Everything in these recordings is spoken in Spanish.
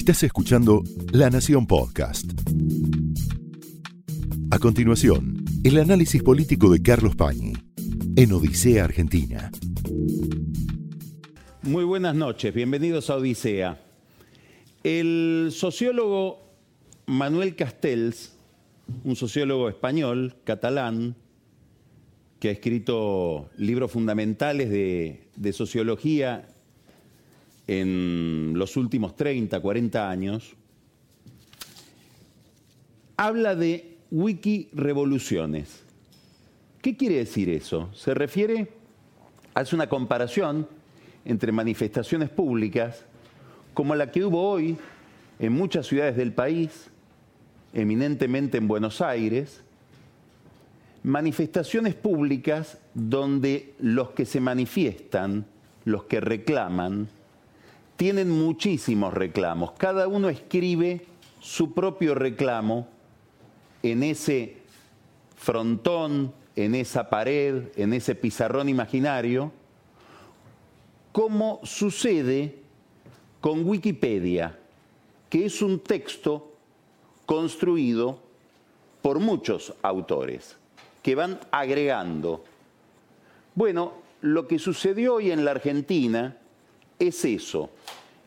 Estás escuchando La Nación Podcast. A continuación, el análisis político de Carlos Pañi en Odisea Argentina. Muy buenas noches, bienvenidos a Odisea. El sociólogo Manuel Castells, un sociólogo español, catalán, que ha escrito libros fundamentales de, de sociología en los últimos 30, 40 años, habla de wiki revoluciones. ¿Qué quiere decir eso? Se refiere, hace una comparación entre manifestaciones públicas como la que hubo hoy en muchas ciudades del país, eminentemente en Buenos Aires, manifestaciones públicas donde los que se manifiestan, los que reclaman, tienen muchísimos reclamos. Cada uno escribe su propio reclamo en ese frontón, en esa pared, en ese pizarrón imaginario, como sucede con Wikipedia, que es un texto construido por muchos autores que van agregando. Bueno, lo que sucedió hoy en la Argentina es eso,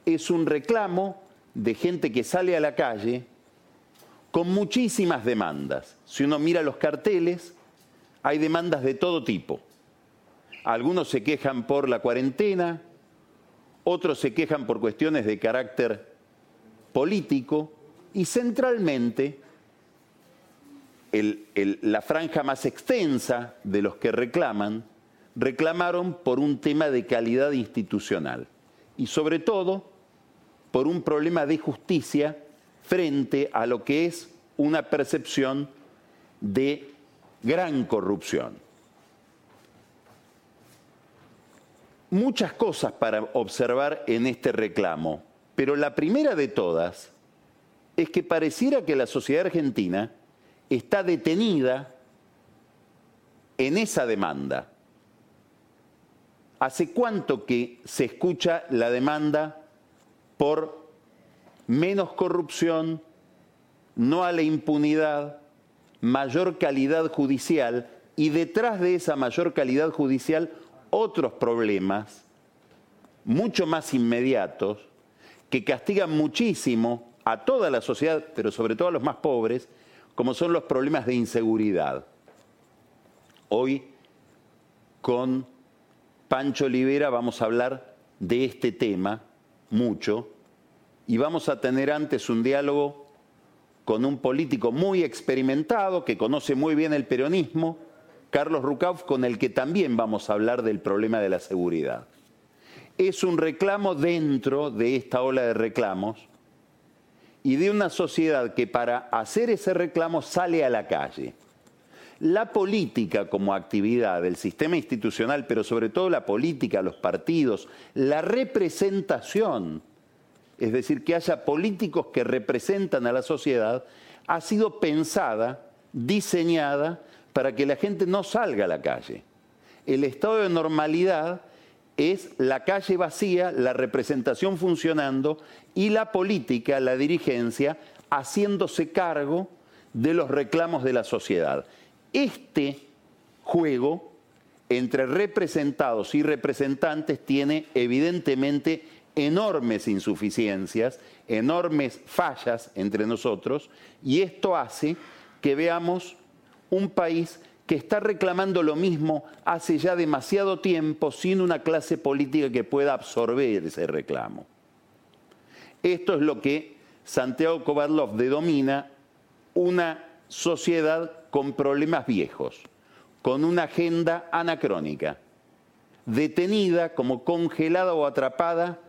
es un reclamo de gente que sale a la calle con muchísimas demandas. Si uno mira los carteles, hay demandas de todo tipo. Algunos se quejan por la cuarentena, otros se quejan por cuestiones de carácter político y centralmente la franja más extensa de los que reclaman reclamaron por un tema de calidad institucional y sobre todo por un problema de justicia frente a lo que es una percepción de gran corrupción. Muchas cosas para observar en este reclamo, pero la primera de todas es que pareciera que la sociedad argentina está detenida en esa demanda. ¿Hace cuánto que se escucha la demanda por menos corrupción, no a la impunidad, mayor calidad judicial y detrás de esa mayor calidad judicial otros problemas mucho más inmediatos que castigan muchísimo a toda la sociedad, pero sobre todo a los más pobres, como son los problemas de inseguridad. Hoy con Pancho Olivera vamos a hablar de este tema mucho y vamos a tener antes un diálogo con un político muy experimentado que conoce muy bien el peronismo, Carlos Rucauf, con el que también vamos a hablar del problema de la seguridad. Es un reclamo dentro de esta ola de reclamos y de una sociedad que para hacer ese reclamo sale a la calle la política como actividad del sistema institucional, pero sobre todo la política, los partidos, la representación, es decir, que haya políticos que representan a la sociedad, ha sido pensada, diseñada para que la gente no salga a la calle. El estado de normalidad es la calle vacía, la representación funcionando y la política, la dirigencia, haciéndose cargo de los reclamos de la sociedad. Este juego entre representados y representantes tiene evidentemente enormes insuficiencias, enormes fallas entre nosotros, y esto hace que veamos un país que está reclamando lo mismo hace ya demasiado tiempo sin una clase política que pueda absorber ese reclamo. Esto es lo que Santiago Kovarlov denomina una sociedad con problemas viejos, con una agenda anacrónica, detenida como congelada o atrapada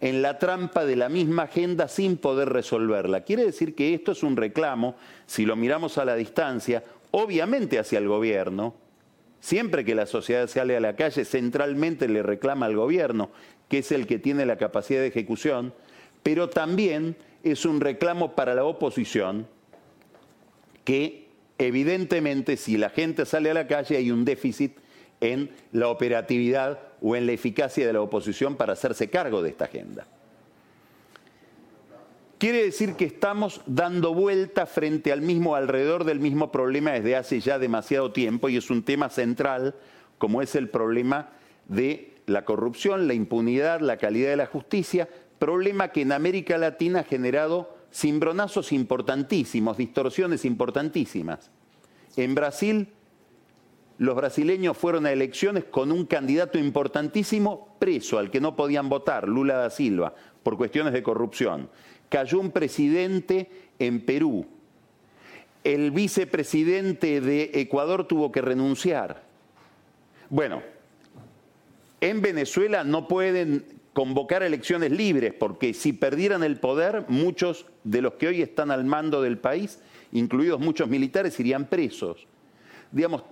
en la trampa de la misma agenda sin poder resolverla. Quiere decir que esto es un reclamo, si lo miramos a la distancia, obviamente hacia el gobierno. Siempre que la sociedad sale a la calle, centralmente le reclama al gobierno, que es el que tiene la capacidad de ejecución, pero también es un reclamo para la oposición, que evidentemente si la gente sale a la calle hay un déficit en la operatividad o en la eficacia de la oposición para hacerse cargo de esta agenda. Quiere decir que estamos dando vuelta frente al mismo, alrededor del mismo problema desde hace ya demasiado tiempo y es un tema central como es el problema de la corrupción, la impunidad, la calidad de la justicia, problema que en América Latina ha generado cimbronazos importantísimos, distorsiones importantísimas. En Brasil, los brasileños fueron a elecciones con un candidato importantísimo preso, al que no podían votar, Lula da Silva, por cuestiones de corrupción cayó un presidente en Perú. El vicepresidente de Ecuador tuvo que renunciar. Bueno, en Venezuela no pueden convocar elecciones libres porque si perdieran el poder, muchos de los que hoy están al mando del país, incluidos muchos militares, irían presos. Digamos,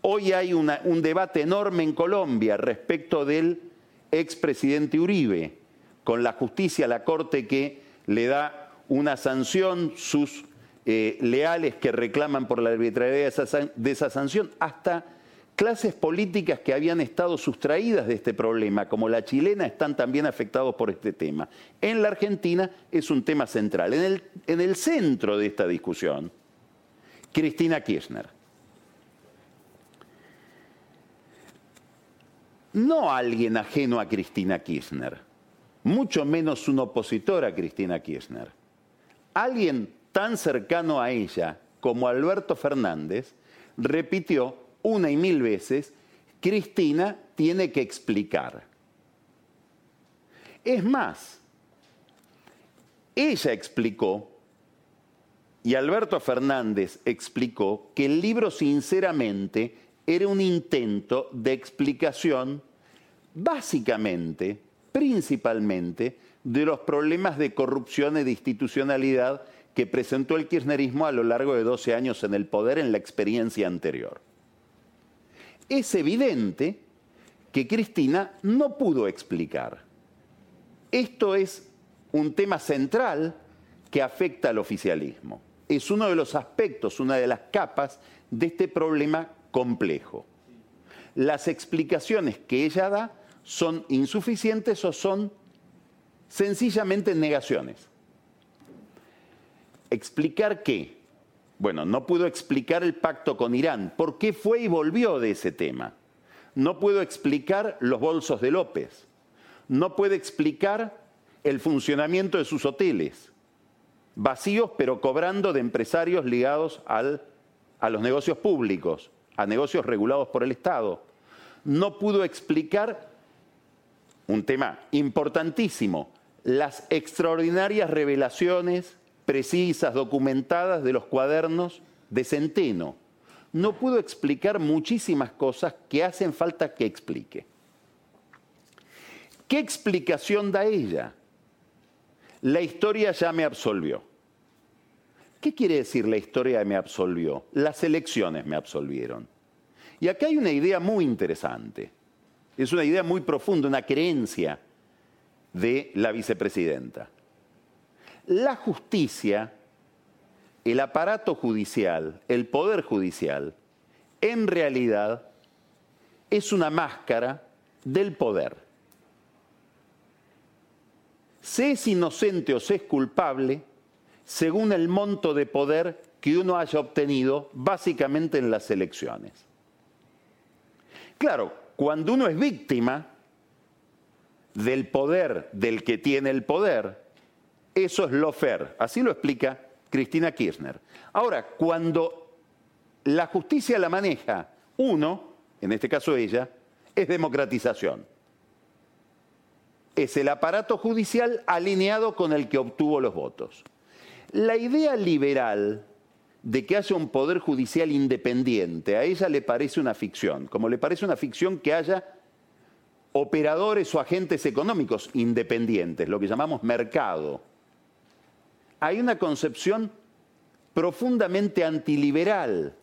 hoy hay un debate enorme en Colombia respecto del expresidente Uribe, con la justicia, la corte que le da una sanción, sus eh, leales que reclaman por la arbitrariedad de esa, sanción, hasta clases políticas que habían estado sustraídas de este problema, como la chilena, están también afectados por este tema. En la Argentina es un tema central. En el, en el centro de esta discusión, Cristina Kirchner. No alguien ajeno a Cristina Kirchner mucho menos un opositor a Cristina Kirchner. Alguien tan cercano a ella como Alberto Fernández repitió una y mil veces, Cristina tiene que explicar. Es más, ella explicó y Alberto Fernández explicó que el libro sinceramente era un intento de explicación básicamente principalmente de los problemas de corrupción y de institucionalidad que presentó el kirchnerismo a lo largo de 12 años en el poder en la experiencia anterior. Es evidente que Cristina no pudo explicar. Esto es un tema central que afecta al oficialismo. Es uno de los aspectos, una de las capas de este problema complejo. Las explicaciones que ella da son insuficientes o son sencillamente negaciones. ¿Explicar qué? Bueno, no puedo explicar el pacto con Irán. ¿Por qué fue y volvió de ese tema? No puedo explicar los bolsos de López. No puedo explicar el funcionamiento de sus hoteles, vacíos pero cobrando de empresarios ligados a los negocios públicos, a negocios regulados por el Estado. No pudo explicar un tema importantísimo, las extraordinarias revelaciones precisas, documentadas de los cuadernos de Centeno. No pudo explicar muchísimas cosas que hacen falta que explique. ¿Qué explicación da ella? La historia ya me absolvió. ¿Qué quiere decir la historia me absolvió? Las elecciones me absolvieron. Y acá hay una idea muy interesante. Es una idea muy profunda, una creencia de la vicepresidenta. La justicia, el aparato judicial, el poder judicial, en realidad es una máscara del poder. Se es inocente o se es culpable según el monto de poder que uno haya obtenido básicamente en las elecciones. Claro, cuando uno es víctima del poder del que tiene el poder, eso es lo fair. Así lo explica Cristina Kirchner. Ahora, cuando la justicia la maneja uno, en este caso ella, es democratización. Es el aparato judicial alineado con el que obtuvo los votos. La idea liberal de que haya un poder judicial independiente. A ella le parece una ficción, como le parece una ficción que haya operadores o agentes económicos independientes, lo que llamamos mercado. Hay una concepción profundamente antiliberal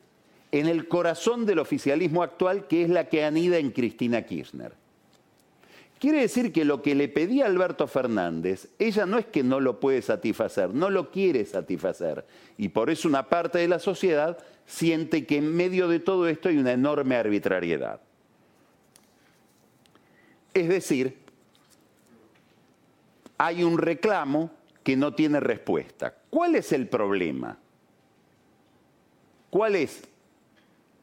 en el corazón del oficialismo actual que es la que anida en Cristina Kirchner. Quiere decir que lo que le pedía Alberto Fernández, ella no es que no lo puede satisfacer, no lo quiere satisfacer. Y por eso una parte de la sociedad siente que en medio de todo esto hay una enorme arbitrariedad. Es decir, hay un reclamo que no tiene respuesta. ¿Cuál es el problema? ¿Cuál es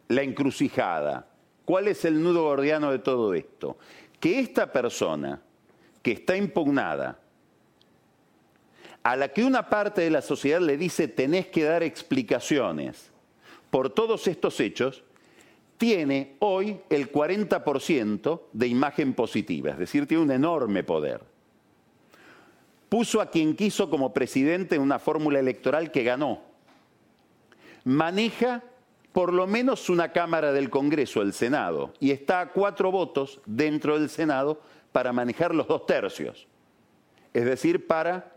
la encrucijada? ¿Cuál es el nudo gordiano de todo esto? Que esta persona que está impugnada, a la que una parte de la sociedad le dice tenés que dar explicaciones por todos estos hechos, tiene hoy el 40% de imagen positiva, es decir, tiene un enorme poder. Puso a quien quiso como presidente en una fórmula electoral que ganó. Maneja por lo menos una Cámara del Congreso, el Senado, y está a cuatro votos dentro del Senado para manejar los dos tercios. Es decir, para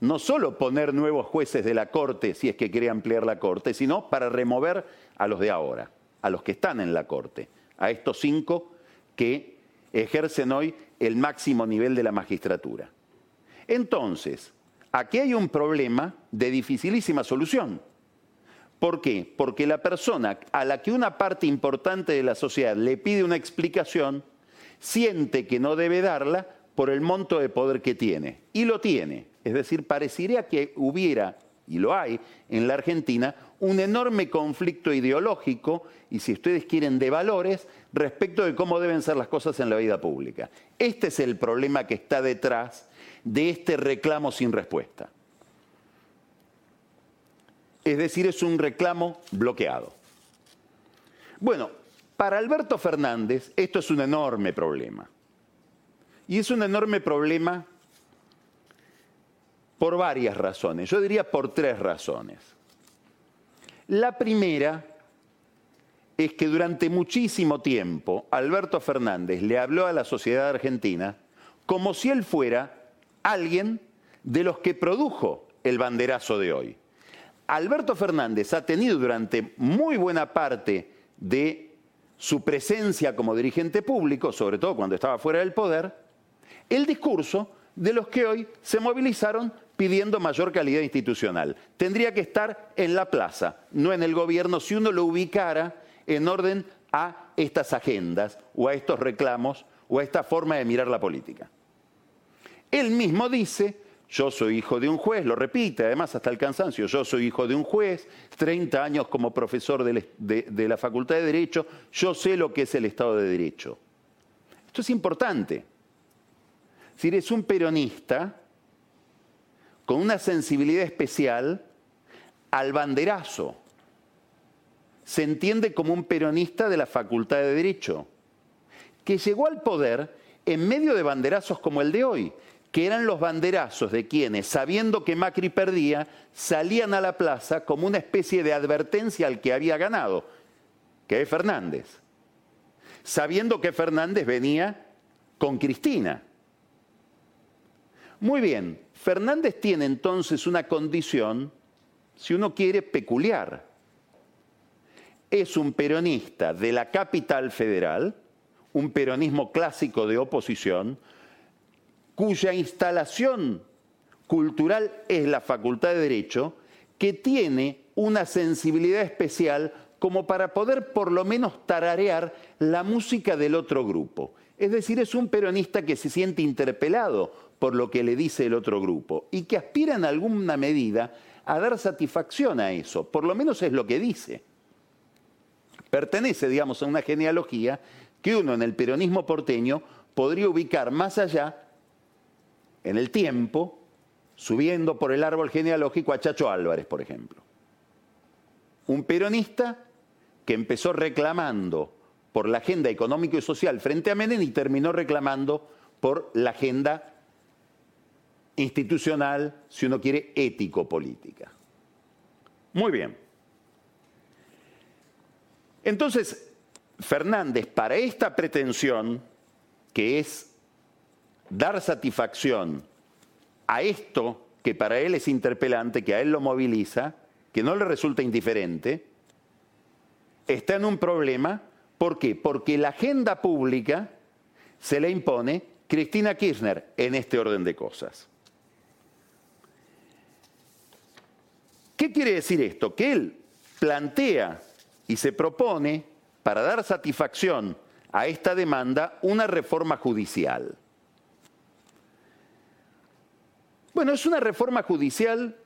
no solo poner nuevos jueces de la Corte, si es que quiere ampliar la Corte, sino para remover a los de ahora a los que están en la Corte, a estos cinco que ejercen hoy el máximo nivel de la magistratura. Entonces, aquí hay un problema de dificilísima solución. ¿Por qué? Porque la persona a la que una parte importante de la sociedad le pide una explicación, siente que no debe darla por el monto de poder que tiene. Y lo tiene. Es decir, parecería que hubiera, y lo hay, en la Argentina, un enorme conflicto ideológico y, si ustedes quieren, de valores respecto de cómo deben ser las cosas en la vida pública. Este es el problema que está detrás de este reclamo sin respuesta. Es decir, es un reclamo bloqueado. Bueno, para Alberto Fernández esto es un enorme problema. Y es un enorme problema por varias razones. Yo diría por tres razones. La primera es que durante muchísimo tiempo Alberto Fernández le habló a la sociedad argentina como si él fuera alguien de los que produjo el banderazo de hoy. Alberto Fernández ha tenido durante muy buena parte de su presencia como dirigente público, sobre todo cuando estaba fuera del poder, el discurso de los que hoy se movilizaron pidiendo mayor calidad institucional. Tendría que estar en la plaza, no en el gobierno, si uno lo ubicara en orden a estas agendas o a estos reclamos o a esta forma de mirar la política. Él mismo dice, yo soy hijo de un juez, lo repite además hasta el cansancio, yo soy hijo de un juez, 30 años como profesor de, de la Facultad de Derecho, yo sé lo que es el Estado de Derecho. Esto es importante. Si eres un peronista, con una sensibilidad especial al banderazo. Se entiende como un peronista de la Facultad de Derecho, que llegó al poder en medio de banderazos como el de hoy, que eran los banderazos de quienes, sabiendo que Macri perdía, salían a la plaza como una especie de advertencia al que había ganado, que es Fernández, sabiendo que Fernández venía con Cristina. Muy bien, Fernández tiene entonces una condición, si uno quiere, peculiar. Es un peronista de la capital federal, un peronismo clásico de oposición, cuya instalación cultural es la Facultad de Derecho, que tiene una sensibilidad especial como para poder por lo menos tararear la música del otro grupo. Es decir, es un peronista que se siente interpelado por lo que le dice el otro grupo y que aspira en alguna medida a dar satisfacción a eso, por lo menos es lo que dice. Pertenece, digamos, a una genealogía que uno en el peronismo porteño podría ubicar más allá en el tiempo, subiendo por el árbol genealógico a Chacho Álvarez, por ejemplo. Un peronista que empezó reclamando por la agenda económico y social frente a Menem y terminó reclamando por la agenda institucional, si uno quiere, ético-política. Muy bien. Entonces, Fernández, para esta pretensión, que es dar satisfacción a esto que para él es interpelante, que a él lo moviliza, que no le resulta indiferente, está en un problema. ¿Por qué? Porque la agenda pública se le impone Cristina Kirchner en este orden de cosas. ¿Qué quiere decir esto? Que él plantea y se propone, para dar satisfacción a esta demanda, una reforma judicial. Bueno, es una reforma judicial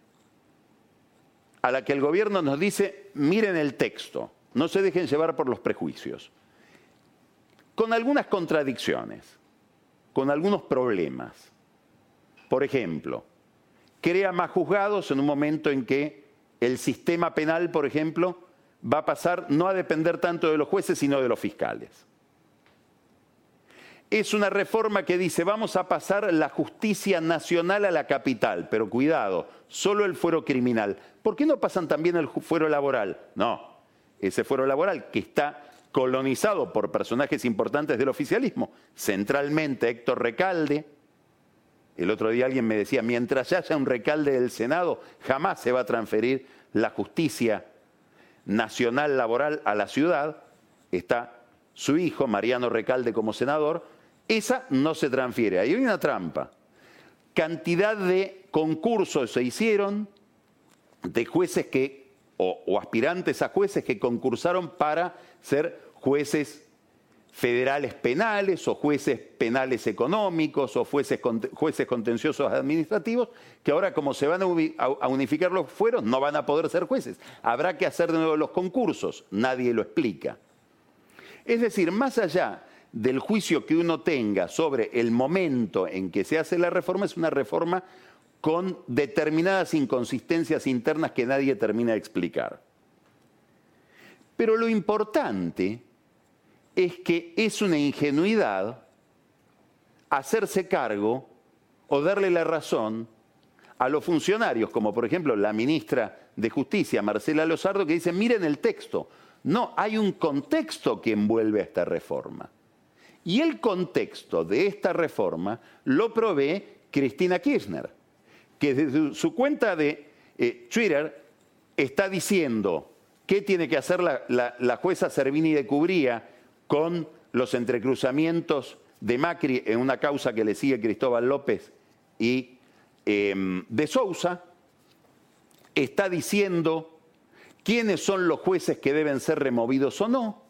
a la que el gobierno nos dice, miren el texto, no se dejen llevar por los prejuicios, con algunas contradicciones, con algunos problemas. Por ejemplo, crea más juzgados en un momento en que el sistema penal, por ejemplo, va a pasar no a depender tanto de los jueces, sino de los fiscales. Es una reforma que dice, vamos a pasar la justicia nacional a la capital, pero cuidado, solo el fuero criminal. ¿Por qué no pasan también el fuero laboral? No, ese fuero laboral que está colonizado por personajes importantes del oficialismo, centralmente Héctor Recalde. El otro día alguien me decía, mientras haya un recalde del Senado, jamás se va a transferir la justicia nacional laboral a la ciudad. Está su hijo, Mariano Recalde, como senador. Esa no se transfiere. Ahí hay una trampa. Cantidad de concursos se hicieron de jueces que, o, aspirantes a jueces que concursaron para ser jueces federales penales o jueces penales económicos o jueces, jueces contenciosos administrativos, que ahora como se van a unificar los fueros no van a poder ser jueces. Habrá que hacer de nuevo los concursos, nadie lo explica. Es decir, más allá del juicio que uno tenga sobre el momento en que se hace la reforma, es una reforma con determinadas inconsistencias internas que nadie termina de explicar. Pero lo importante es que es una ingenuidad hacerse cargo o darle la razón a los funcionarios, como por ejemplo la ministra de Justicia, Marcela Lozardo, que dice, miren el texto. No, hay un contexto que envuelve a esta reforma. Y el contexto de esta reforma lo provee Cristina Kirchner que desde su cuenta de eh, Twitter está diciendo qué tiene que hacer la, jueza Servini de Cubría con los entrecruzamientos de Macri en una causa que le sigue Cristóbal López y em, de Sousa, está diciendo quiénes son los jueces que deben ser removidos o no,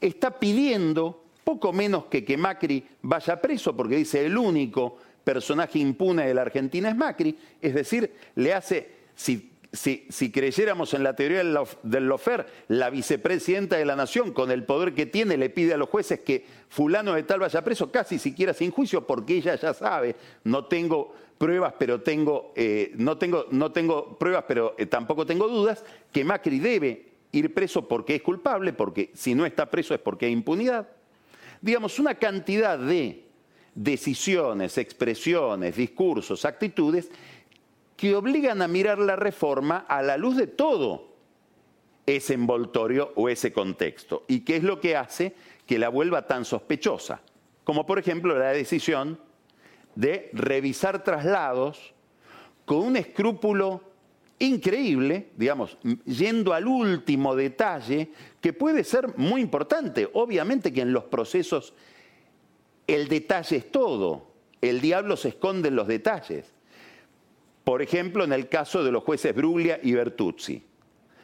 está pidiendo poco menos que que Macri vaya preso, porque dice el único personaje impune de la Argentina es Macri, es decir, le hace, si, creyéramos en la teoría del Lofer, la vicepresidenta de la Nación, con el poder que tiene, le pide a los jueces que fulano de tal vaya preso, casi siquiera sin juicio, porque ella ya sabe, no tengo pruebas, pero tengo, eh, no, tengo, no tengo pruebas, pero eh, tampoco tengo dudas, que Macri debe ir preso porque es culpable, porque si no está preso es porque hay impunidad. Digamos, una cantidad de decisiones, expresiones, discursos, actitudes que obligan a mirar la reforma a la luz de todo ese envoltorio o ese contexto. ¿Y qué es lo que hace que la vuelva tan sospechosa? Como por ejemplo la decisión de revisar traslados con un escrúpulo increíble, digamos, yendo al último detalle, que puede ser muy importante. Obviamente que en los procesos el detalle es todo. El diablo se esconde en los detalles. Por ejemplo, en el caso de los jueces Bruglia y Bertuzzi.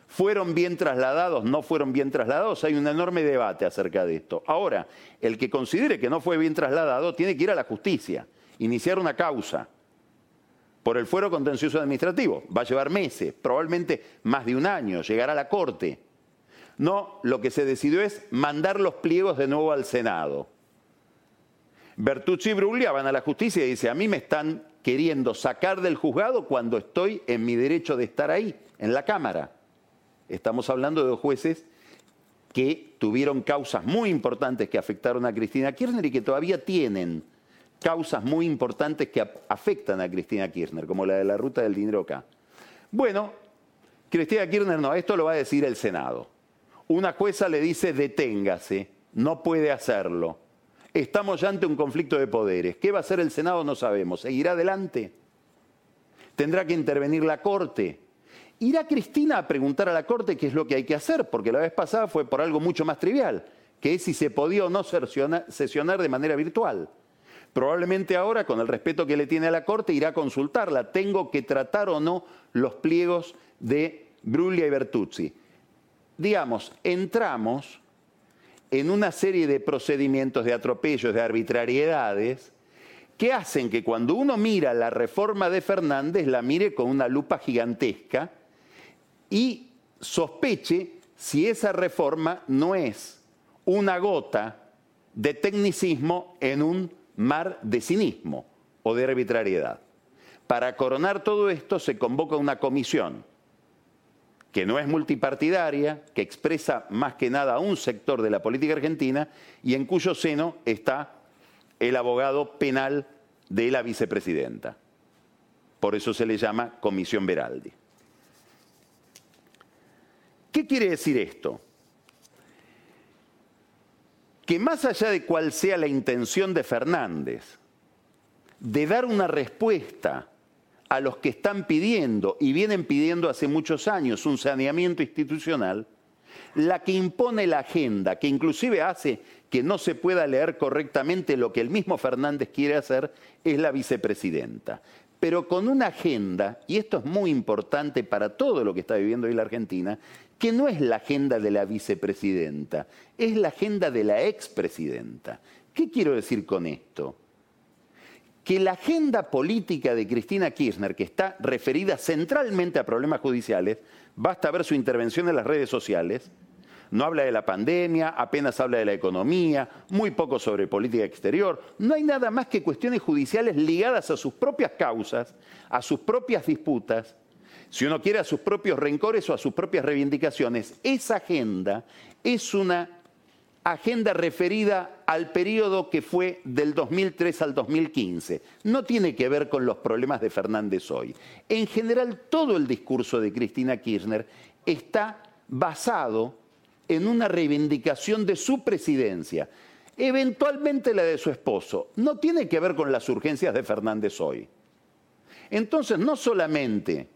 ¿Fueron bien trasladados? ¿No fueron bien trasladados? Hay un enorme debate acerca de esto. Ahora, el que considere que no fue bien trasladado tiene que ir a la justicia, iniciar una causa por el fuero contencioso administrativo. Va a llevar meses, probablemente más de un año, llegar a la corte. No, lo que se decidió es mandar los pliegos de nuevo al Senado. Bertucci y Bruglia van a la justicia y dice, a mí me están queriendo sacar del juzgado cuando estoy en mi derecho de estar ahí, en la Cámara. Estamos hablando de dos jueces que tuvieron causas muy importantes que afectaron a Cristina Kirchner y que todavía tienen causas muy importantes que afectan a Cristina Kirchner, como la de la ruta del dinero acá. Bueno, Cristina Kirchner no, esto lo va a decir el Senado. Una jueza le dice deténgase, no puede hacerlo. Estamos ya ante un conflicto de poderes. ¿Qué va a hacer el Senado? No sabemos. ¿Seguirá adelante? ¿Tendrá que intervenir la Corte? ¿Irá Cristina a preguntar a la Corte qué es lo que hay que hacer? Porque la vez pasada fue por algo mucho más trivial, que es si se podía o no sesionar de manera virtual. Probablemente ahora, con el respeto que le tiene a la Corte, irá a consultarla. ¿Tengo que tratar o no los pliegos de Bruglia y Bertuzzi? Digamos, entramos en una serie de procedimientos, de atropellos, de arbitrariedades, que hacen que cuando uno mira la reforma de Fernández la mire con una lupa gigantesca y sospeche si esa reforma no es una gota de tecnicismo en un mar de cinismo o de arbitrariedad. Para coronar todo esto se convoca una comisión que no es multipartidaria, que expresa más que nada a un sector de la política argentina y en cuyo seno está el abogado penal de la vicepresidenta. Por eso se le llama Comisión Veraldi. ¿Qué quiere decir esto? Que más allá de cuál sea la intención de Fernández, de dar una respuesta a los que están pidiendo y vienen pidiendo hace muchos años un saneamiento institucional, la que impone la agenda, que inclusive hace que no se pueda leer correctamente lo que el mismo Fernández quiere hacer, es la vicepresidenta. Pero con una agenda, y esto es muy importante para todo lo que está viviendo hoy la Argentina, que no es la agenda de la vicepresidenta, es la agenda de la expresidenta. ¿Qué quiero decir con esto? Que la agenda política de Cristina Kirchner, que está referida centralmente a problemas judiciales, basta ver su intervención en las redes sociales, no habla de la pandemia, apenas habla de la economía, muy poco sobre política exterior. No hay nada más que cuestiones judiciales ligadas a sus propias causas, a sus propias disputas, si uno quiere a sus propios rencores o a sus propias reivindicaciones. Esa agenda es una agenda referida al periodo que fue del 2003 al 2015. No tiene que ver con los problemas de Fernández hoy. En general, todo el discurso de Cristina Kirchner está basado en una reivindicación de su presidencia, eventualmente la de su esposo, no tiene que ver con las urgencias de Fernández hoy. Entonces, no solamente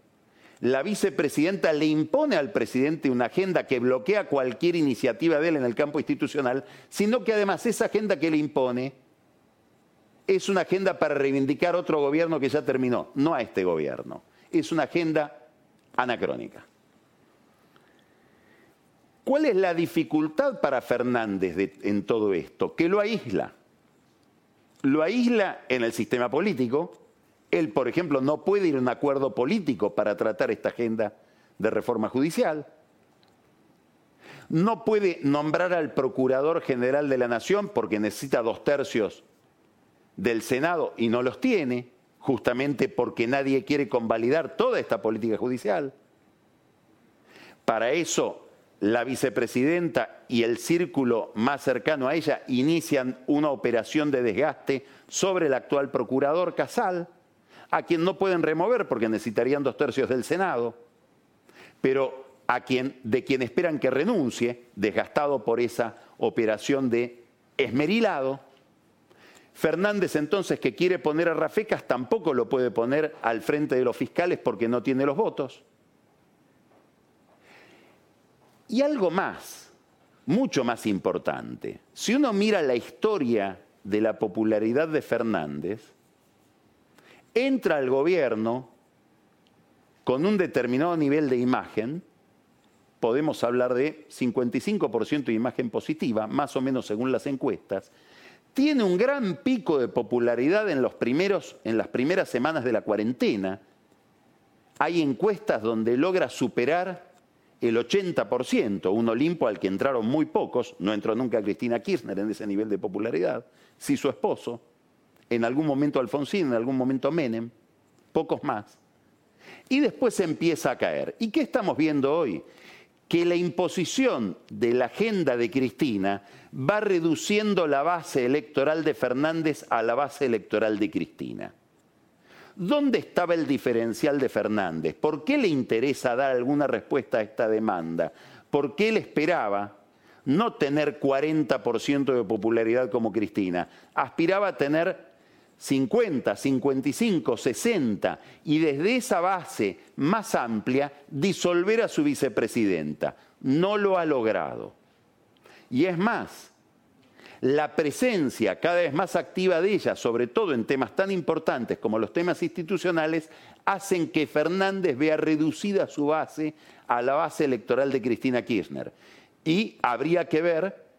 la vicepresidenta le impone al presidente una agenda que bloquea cualquier iniciativa de él en el campo institucional, sino que además esa agenda que le impone es una agenda para reivindicar otro gobierno que ya terminó, no a este gobierno. Es una agenda anacrónica. ¿Cuál es la dificultad para Fernández en todo esto? Que lo aísla. Lo aísla en el sistema político. Él, por ejemplo, no puede ir a un acuerdo político para tratar esta agenda de reforma judicial. No puede nombrar al Procurador General de la Nación porque necesita dos tercios del Senado y no los tiene, justamente porque nadie quiere convalidar toda esta política judicial. Para eso la vicepresidenta y el círculo más cercano a ella inician una operación de desgaste sobre el actual procurador Casal, a quien no pueden remover porque necesitarían dos tercios del Senado, pero a quien, de quien esperan que renuncie, desgastado por esa operación de esmerilado. Fernández entonces, que quiere poner a Rafecas, tampoco lo puede poner al frente de los fiscales porque no tiene los votos. Y algo más, mucho más importante. Si uno mira la historia de la popularidad de Fernández, entra al gobierno con un determinado nivel de imagen, podemos hablar de 55% de imagen positiva, más o menos según las encuestas, tiene un gran pico de popularidad en, los primeros, en las primeras semanas de la cuarentena. Hay encuestas donde logra superar el 80%, un Olimpo al que entraron muy pocos, no entró nunca Cristina Kirchner en ese nivel de popularidad, sí su esposo, en algún momento Alfonsín, en algún momento Menem, pocos más. Y después empieza a caer. ¿Y qué estamos viendo hoy? Que la imposición de la agenda de Cristina va reduciendo la base electoral de Fernández a la base electoral de Cristina. ¿Dónde estaba el diferencial de Fernández? ¿Por qué le interesa dar alguna respuesta a esta demanda? ¿Por qué él esperaba no tener 40% de popularidad como Cristina? Aspiraba a tener 50, 55, 60 y desde esa base más amplia disolver a su vicepresidenta. No lo ha logrado. Y es más, la presencia cada vez más activa de ella, sobre todo en temas tan importantes como los temas institucionales, hacen que Fernández vea reducida su base a la base electoral de Cristina Kirchner. Y habría que ver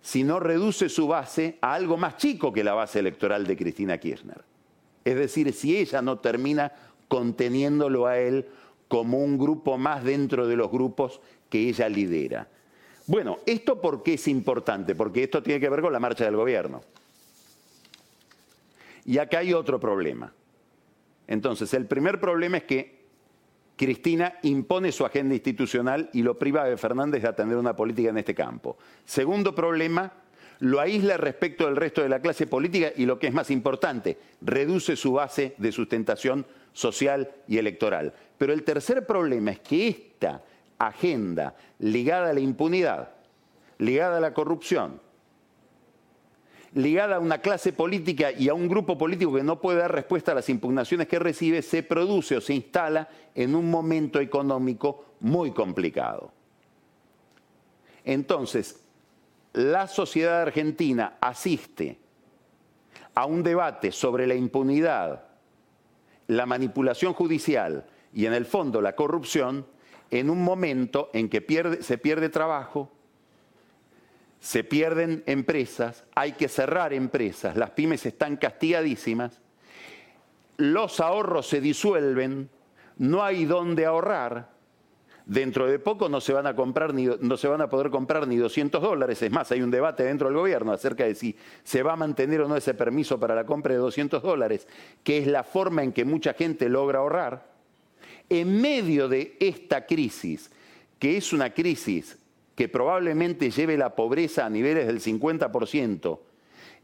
sino reduce su base a algo más chico que la base electoral de Cristina Kirchner. Es decir, si ella no termina conteniéndolo a él como un grupo más dentro de los grupos que ella lidera. Bueno, ¿esto por qué es importante? Porque esto tiene que ver con la marcha del gobierno. Y acá hay otro problema. Entonces, el primer problema es que Cristina impone su agenda institucional y lo priva de Fernández de atender una política en este campo. Segundo problema, lo aísla respecto del resto de la clase política y lo que es más importante, reduce su base de sustentación social y electoral. Pero el tercer problema es que esta agenda ligada a la impunidad, ligada a la corrupción, ligada a una clase política y a un grupo político que no puede dar respuesta a las impugnaciones que recibe, se produce o se instala en un momento económico muy complicado. Entonces, la sociedad argentina asiste a un debate sobre la impunidad, la manipulación judicial y en el fondo la corrupción en un momento en que se pierde trabajo, se pierden empresas, hay que cerrar empresas, las pymes están castigadísimas, los ahorros se disuelven, no hay dónde ahorrar, dentro de poco no se van a comprar ni, no se van a poder comprar ni 200 dólares, es más, hay un debate dentro del gobierno acerca de si se va a mantener o no ese permiso para la compra de 200 dólares, que es la forma en que mucha gente logra ahorrar. En medio de esta crisis, que es una crisis que probablemente lleve la pobreza a niveles del 50%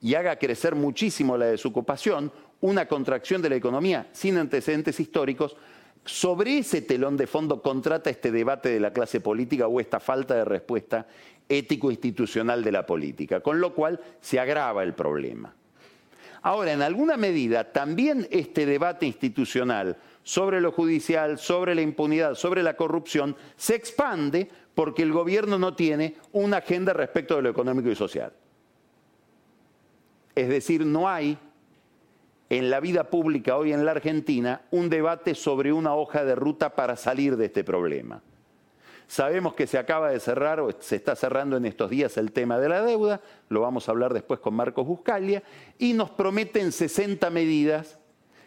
y haga crecer muchísimo la desocupación, una contracción de la economía sin antecedentes históricos, sobre ese telón de fondo contrata este debate de la clase política o esta falta de respuesta ético-institucional de la política, con lo cual se agrava el problema. Ahora, en alguna medida, también este debate institucional sobre lo judicial, sobre la impunidad, sobre la corrupción, se expande porque el gobierno no tiene una agenda respecto de lo económico y social. Es decir, no hay en la vida pública hoy en la Argentina un debate sobre una hoja de ruta para salir de este problema. Sabemos que se acaba de cerrar o se está cerrando en estos días el tema de la deuda, lo vamos a hablar después con Marcos Buscalia, y nos prometen 60 medidas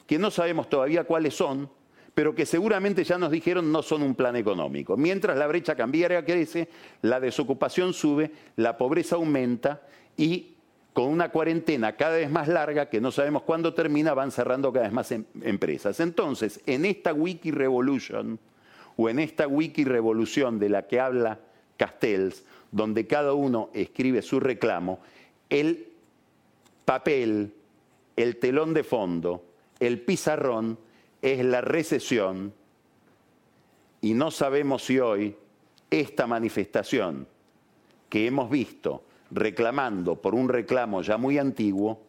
que no sabemos todavía cuáles son, pero que seguramente ya nos dijeron no son un plan económico. Mientras la brecha cambiaria crece, la desocupación sube, la pobreza aumenta y con una cuarentena cada vez más larga, que no sabemos cuándo termina, van cerrando cada vez más em-, empresas. Entonces, en esta Wiki Revolution, o en esta Wiki Revolución de la que habla Castells, donde cada uno escribe su reclamo, el papel, el telón de fondo, el pizarrón es la recesión y no sabemos si hoy esta manifestación que hemos visto reclamando por un reclamo ya muy antiguo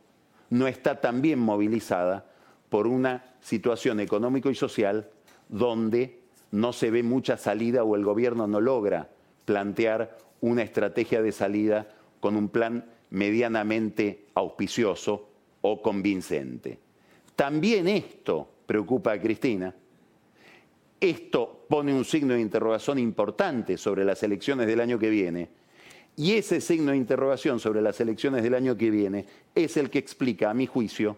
no está también movilizada por una situación económico y social donde no se ve mucha salida o el gobierno no logra plantear una estrategia de salida con un plan medianamente auspicioso o convincente. También esto preocupa a Cristina. Esto pone un signo de interrogación importante sobre las elecciones del año que viene. Y ese signo de interrogación sobre las elecciones del año que viene es el que explica, a mi juicio,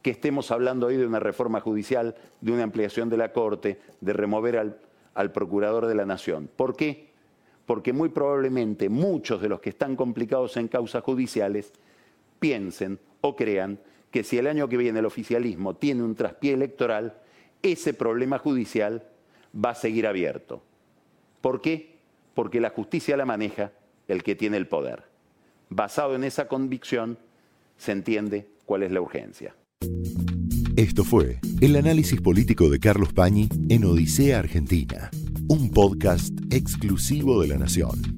que estemos hablando hoy de una reforma judicial, de una ampliación de la Corte, de remover al, Procurador de la Nación. ¿Por qué? Porque muy probablemente muchos de los que están complicados en causas judiciales piensen o crean que si el año que viene el oficialismo tiene un traspié electoral, ese problema judicial va a seguir abierto. ¿Por qué? Porque la justicia la maneja el que tiene el poder. Basado en esa convicción, se entiende cuál es la urgencia. Esto fue el análisis político de Carlos Pañi en Odisea Argentina, un podcast exclusivo de la Nación.